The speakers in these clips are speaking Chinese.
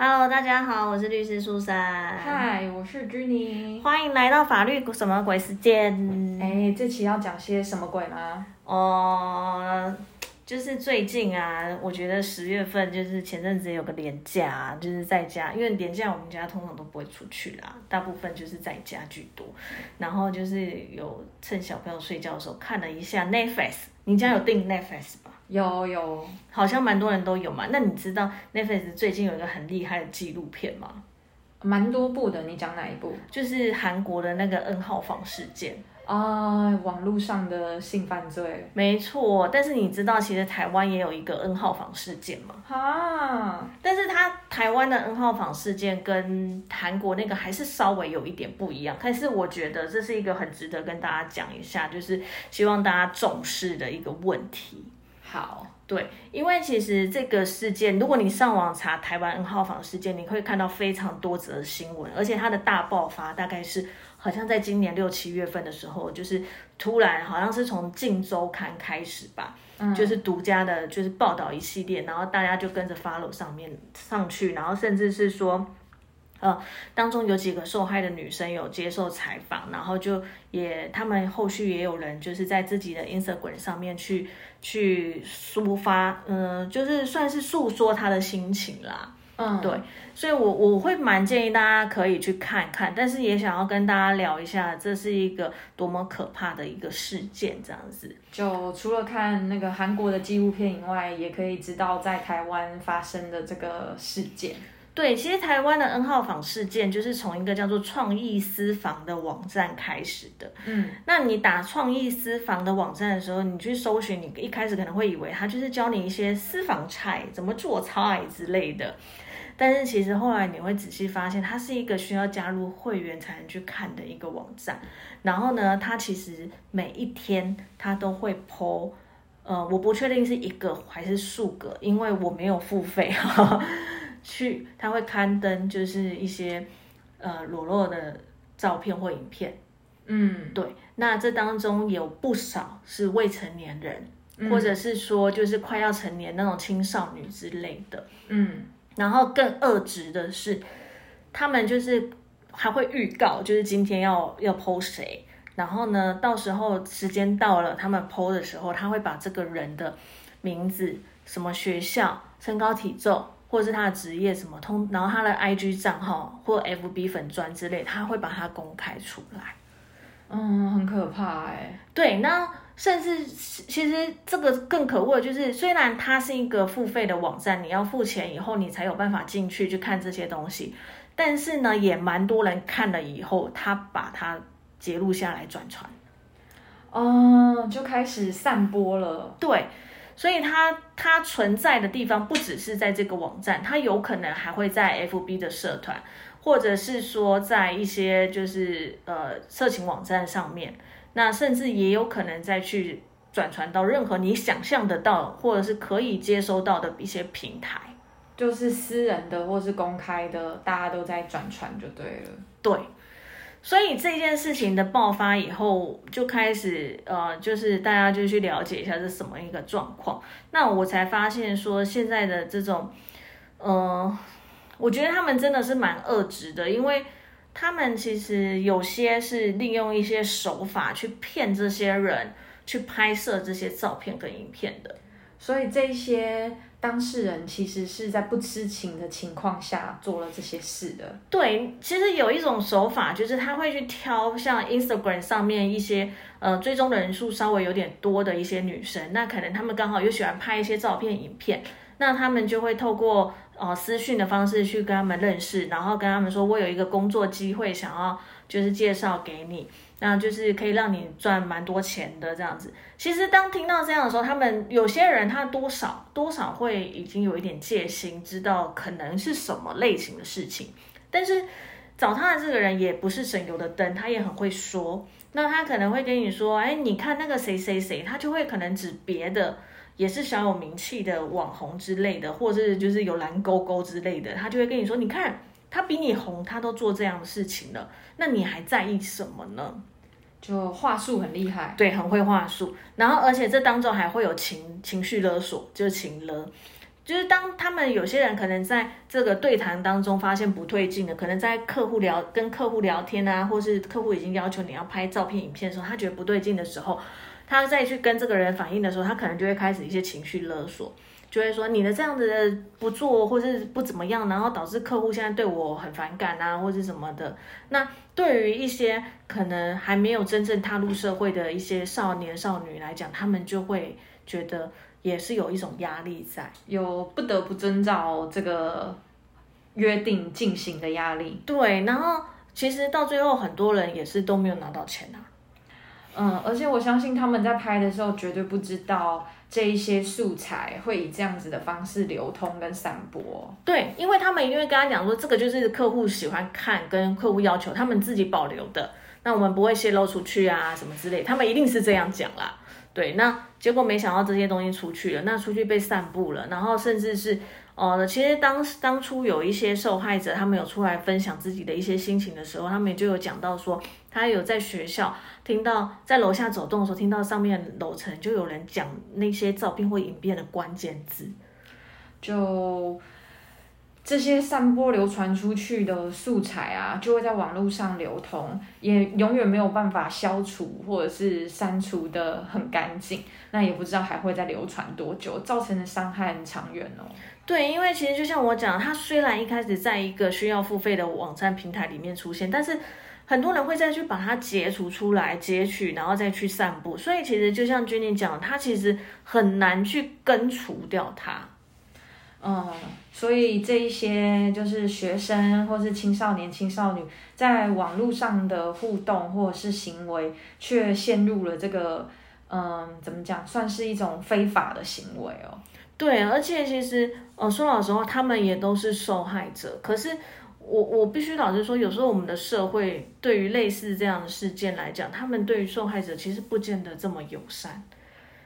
Hello，大家好，我是律师苏珊。嗨，我是 JUNY。欢迎来到法律什么鬼时间？哎，这期要讲些什么鬼吗？哦，就是最近啊，我觉得十月份就是前阵子有个年假，就是在家，因为年假我们家通常都不会出去啦，大部分就是在家居多。然后就是有趁小朋友睡觉的时候看了一下 Netflix，你家有订 Netflix 吧？有有，好像蛮多人都有嘛。那你知道 Netflix 最近有一个很厉害的纪录片吗？蛮多部的。你讲哪一部？就是韩国的那个 N 号房事件啊，网络上的性犯罪。没错，但是你知道其实台湾也有一个 N 号房事件吗？啊，但是它台湾的 N 号房事件跟韩国那个还是稍微有一点不一样。但是我觉得这是一个很值得跟大家讲一下，就是希望大家重视的一个问题。好，对，因为其实这个事件，如果你上网查台湾 N 号房事件，你会看到非常多则新闻，而且它的大爆发大概是好像在今年六七月份的时候，就是突然好像是从《镜周刊》开始吧，就是独家的，就是报道一系列，然后大家就跟着 follow 上面上去，然后甚至是说。呃，当中有几个受害的女生有接受采访，然后就也他们后续也有人就是在自己的 Instagram 上面去去抒发，嗯，就是算是诉说她的心情啦。嗯，对，所以我我会蛮建议大家可以去看看，但是也想要跟大家聊一下，这是一个多么可怕的一个事件，这样子。就除了看那个韩国的纪录片以外，也可以知道在台湾发生的这个事件。对，其实台湾的 N 号房事件就是从一个叫做创意私房的网站开始的。嗯，那你打创意私房的网站的时候，你去搜寻，你一开始可能会以为它就是教你一些私房菜，怎么做菜之类的。但是其实后来你会仔细发现，它是一个需要加入会员才能去看的一个网站。然后呢，它其实每一天它都会 po，呃，我不确定是一个还是数个，因为我没有付费哈。去，他会刊登就是一些呃裸露的照片或影片，嗯，对，那这当中有不少是未成年人，或者是说就是快要成年那种青少女之类的，嗯，然后更恶质的是，他们就是还会预告，就是今天要要 PO 谁，然后呢，到时候时间到了，他们 PO 的时候，他会把这个人的名字、什么学校、身高体重。或者是他的职业什么通，然后他的 I G 账号或 F B 粉钻之类，他会把它公开出来。嗯，很可怕哎。对，那甚至其实这个更可恶的就是，虽然它是一个付费的网站，你要付钱以后你才有办法进去去看这些东西，但是呢，也蛮多人看了以后，他把它截录下来转传，哦，就开始散播了。对。所以它它存在的地方不只是在这个网站，它有可能还会在 FB 的社团，或者是说在一些就是呃色情网站上面，那甚至也有可能再去转传到任何你想象得到或者是可以接收到的一些平台，就是私人的或是公开的，大家都在转传就对了。对。所以这件事情的爆发以后，就开始呃，就是大家就去了解一下是什么一个状况。那我才发现说，现在的这种，嗯，我觉得他们真的是蛮恶质的，因为他们其实有些是利用一些手法去骗这些人去拍摄这些照片跟影片的。所以这些。当事人其实是在不知情的情况下做了这些事的。对，其实有一种手法，就是他会去挑像 Instagram 上面一些呃追踪的人数稍微有点多的一些女生，那可能他们刚好又喜欢拍一些照片、影片，那他们就会透过呃私讯的方式去跟他们认识，然后跟他们说，我有一个工作机会，想要就是介绍给你。那就是可以让你赚蛮多钱的这样子。其实当听到这样的时候，他们有些人他多少多少会已经有一点戒心，知道可能是什么类型的事情。但是找他的这个人也不是省油的灯，他也很会说。那他可能会跟你说：“哎，你看那个谁谁谁，他就会可能指别的，也是小有名气的网红之类的，或者是就是有蓝勾勾之类的，他就会跟你说：你看。”他比你红，他都做这样的事情了，那你还在意什么呢？就话术很厉害，对，很会话术。然后，而且这当中还会有情情绪勒索，就是情勒。就是当他们有些人可能在这个对谈当中发现不对劲的，可能在客户聊跟客户聊天啊，或是客户已经要求你要拍照片、影片的时候，他觉得不对劲的时候，他再去跟这个人反映的时候，他可能就会开始一些情绪勒索。就会说你的这样子的不做或是不怎么样，然后导致客户现在对我很反感啊，或是什么的。那对于一些可能还没有真正踏入社会的一些少年少女来讲，他们就会觉得也是有一种压力在，有不得不遵照这个约定进行的压力。对，然后其实到最后很多人也是都没有拿到钱啊。嗯，而且我相信他们在拍的时候绝对不知道这一些素材会以这样子的方式流通跟散播。对，因为他们一定会跟他讲说，这个就是客户喜欢看，跟客户要求，他们自己保留的，那我们不会泄露出去啊，什么之类，他们一定是这样讲啦。对，那结果没想到这些东西出去了，那出去被散布了，然后甚至是。哦，其实当当初有一些受害者，他们有出来分享自己的一些心情的时候，他们就有讲到说，他有在学校听到在楼下走动的时候，听到上面楼层就有人讲那些照片或影片的关键字，就。这些散播流传出去的素材啊，就会在网络上流通，也永远没有办法消除或者是删除的很干净。那也不知道还会再流传多久，造成的伤害很长远哦。对，因为其实就像我讲，它虽然一开始在一个需要付费的网站平台里面出现，但是很多人会再去把它截除出来、截取，然后再去散布。所以其实就像君妮讲，它其实很难去根除掉它。嗯，所以这一些就是学生或是青少年、青少女在网络上的互动或者是行为，却陷入了这个嗯，怎么讲，算是一种非法的行为哦。对，而且其实呃，说老实话，他们也都是受害者。可是我我必须老实说，有时候我们的社会对于类似这样的事件来讲，他们对于受害者其实不见得这么友善。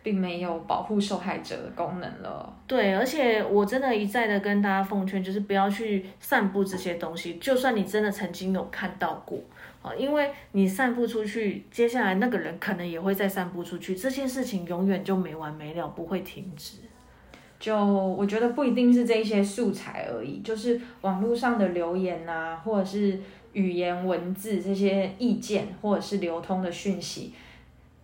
并没有保护受害者的功能了。对，而且我真的一再的跟大家奉劝，就是不要去散布这些东西。就算你真的曾经有看到过啊，因为你散布出去，接下来那个人可能也会再散布出去，这件事情永远就没完没了，不会停止。就我觉得不一定是这些素材而已，就是网络上的留言啊，或者是语言文字这些意见，或者是流通的讯息。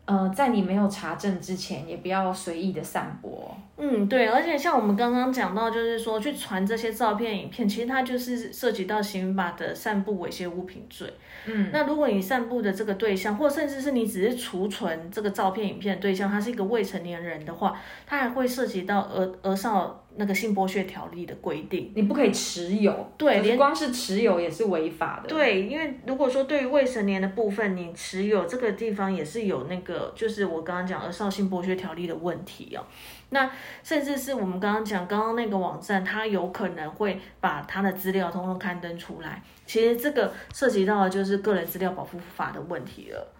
呃，在你没有查证之前，也不要随意的散播。嗯，对，而且像我们刚刚讲到，就是说去传这些照片、影片，其实它就是涉及到刑法的散布猥亵物品罪。嗯，那如果你散布的这个对象，或甚至是你只是储存这个照片、影片的对象，他是一个未成年人的话，他还会涉及到儿儿少。那个性剥削条例的规定，你不可以持有，对，连光是持有也是违法的。对，因为如果说对于未成年的部分，你持有这个地方也是有那个，就是我刚刚讲的少性剥削条例的问题哦。那甚至是我们刚刚讲，刚刚那个网站，它有可能会把它的资料通通刊登出来。其实这个涉及到的就是个人资料保护法的问题了。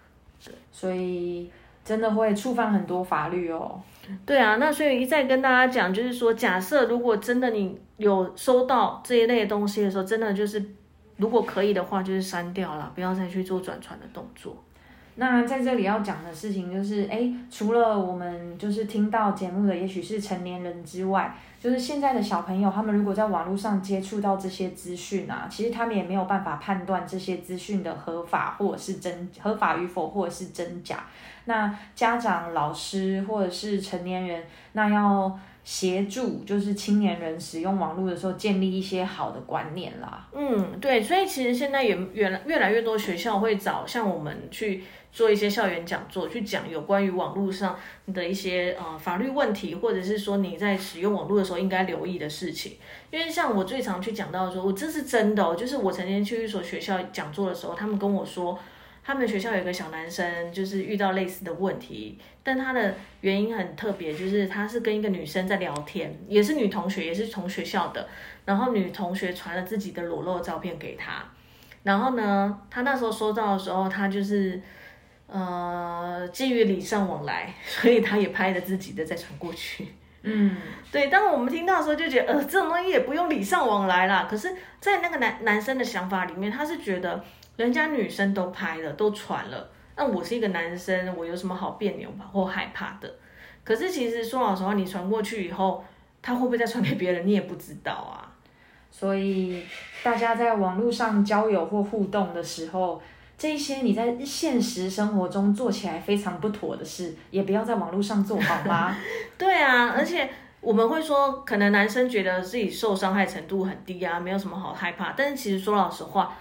所以真的会触犯很多法律哦。对啊，那所以一再跟大家讲，就是说，假设如果真的你有收到这一类东西的时候，真的就是如果可以的话，就是删掉了，不要再去做转传的动作。那在这里要讲的事情就是，哎，除了我们就是听到节目的，也许是成年人之外，就是现在的小朋友，他们如果在网络上接触到这些资讯啊，其实他们也没有办法判断这些资讯的合法或者是真合法与否，或者是真假。那家长、老师或者是成年人，那要协助就是青年人使用网络的时候，建立一些好的观念啦。嗯，对，所以其实现在也越来越来越多学校会找像我们去。做一些校园讲座，去讲有关于网络上的一些呃法律问题，或者是说你在使用网络的时候应该留意的事情。因为像我最常去讲到说，我这是真的，就是我曾经去一所学校讲座的时候，他们跟我说，他们学校有个小男生就是遇到类似的问题，但他的原因很特别，就是他是跟一个女生在聊天，也是女同学，也是同学校的，然后女同学传了自己的裸露照片给他，然后呢，他那时候收到的时候，他就是。呃，基于礼尚往来，所以他也拍了自己的再传过去。嗯，对。当我们听到的时候，就觉得呃，这种东西也不用礼尚往来啦。可是，在那个男男生的想法里面，他是觉得人家女生都拍了，都传了，那我是一个男生，我有什么好别扭吧或害怕的？可是其实说老实话，你传过去以后，他会不会再传给别人，你也不知道啊。所以大家在网络上交友或互动的时候，这一些你在现实生活中做起来非常不妥的事，也不要在网络上做好吗？对啊，而且我们会说，可能男生觉得自己受伤害程度很低啊，没有什么好害怕。但是其实说老实话，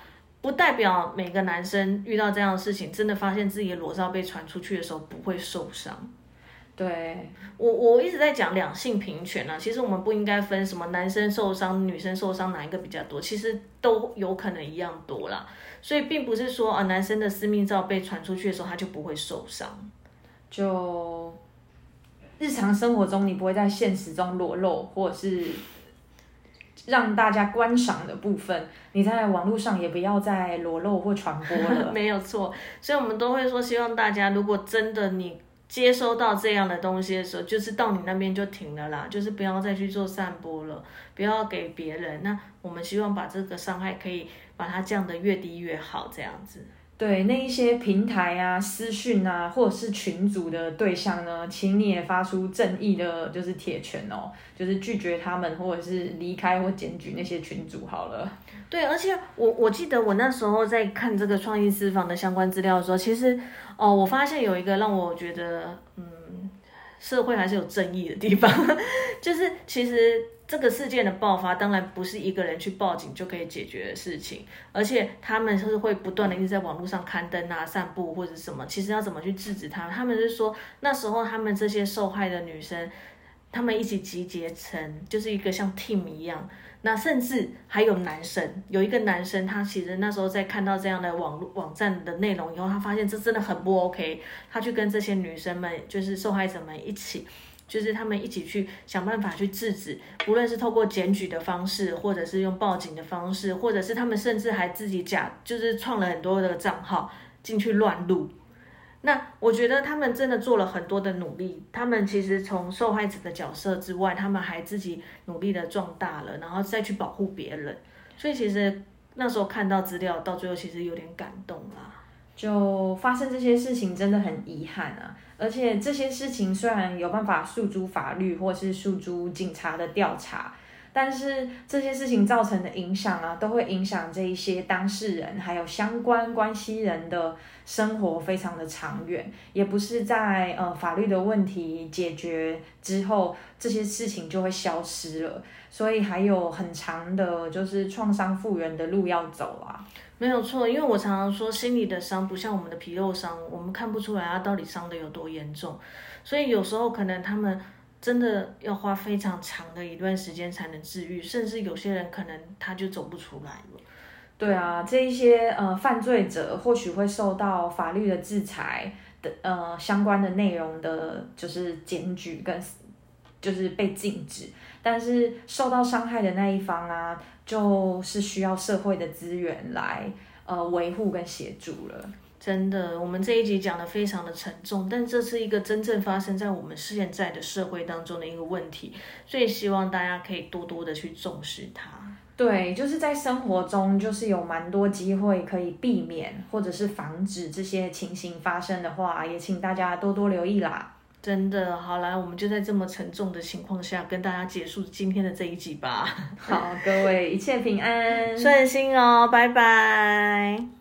不代表每个男生遇到这样的事情，真的发现自己的裸照被传出去的时候不会受伤。对我，我一直在讲两性平权啊。其实我们不应该分什么男生受伤、女生受伤哪一个比较多，其实都有可能一样多啦。所以并不是说啊，男生的私密照被传出去的时候他就不会受伤。就日常生活中，你不会在现实中裸露，或者是让大家观赏的部分，你在网络上也不要再裸露或传播了。没有错，所以我们都会说，希望大家如果真的你。接收到这样的东西的时候，就是到你那边就停了啦，就是不要再去做散播了，不要给别人。那我们希望把这个伤害可以把它降得越低越好，这样子。对，那一些平台啊、私讯啊，或者是群组的对象呢，请你也发出正义的，就是铁拳哦，就是拒绝他们，或者是离开或检举那些群组好了。对，而且我我记得我那时候在看这个创意私房的相关资料的时候，其实。哦，我发现有一个让我觉得，嗯，社会还是有正义的地方，就是其实这个事件的爆发，当然不是一个人去报警就可以解决的事情，而且他们是会不断的一直在网络上刊登啊、散布或者什么，其实要怎么去制止他？他们是说那时候他们这些受害的女生，他们一起集结成就是一个像 team 一样。那甚至还有男生，有一个男生，他其实那时候在看到这样的网络网站的内容以后，他发现这真的很不 OK，他去跟这些女生们，就是受害者们一起，就是他们一起去想办法去制止，无论是透过检举的方式，或者是用报警的方式，或者是他们甚至还自己假，就是创了很多的账号进去乱录。那我觉得他们真的做了很多的努力，他们其实从受害者的角色之外，他们还自己努力的壮大了，然后再去保护别人。所以其实那时候看到资料，到最后其实有点感动啦。就发生这些事情真的很遗憾啊！而且这些事情虽然有办法诉诸法律，或是诉诸警察的调查。但是这些事情造成的影响啊，都会影响这一些当事人还有相关关系人的生活，非常的长远。也不是在呃法律的问题解决之后，这些事情就会消失了。所以还有很长的，就是创伤复原的路要走啊。没有错，因为我常常说，心理的伤不像我们的皮肉伤，我们看不出来它到底伤的有多严重。所以有时候可能他们。真的要花非常长的一段时间才能治愈，甚至有些人可能他就走不出来了。对啊，这一些呃犯罪者或许会受到法律的制裁的呃相关的内容的，就是检举跟就是被禁止，但是受到伤害的那一方啊，就是需要社会的资源来呃维护跟协助了。真的，我们这一集讲的非常的沉重，但这是一个真正发生在我们现在的社会当中的一个问题，所以希望大家可以多多的去重视它。对，就是在生活中，就是有蛮多机会可以避免或者是防止这些情形发生的话，也请大家多多留意啦。真的，好啦，我们就在这么沉重的情况下，跟大家结束今天的这一集吧。好，各位一切平安，顺心哦，拜拜。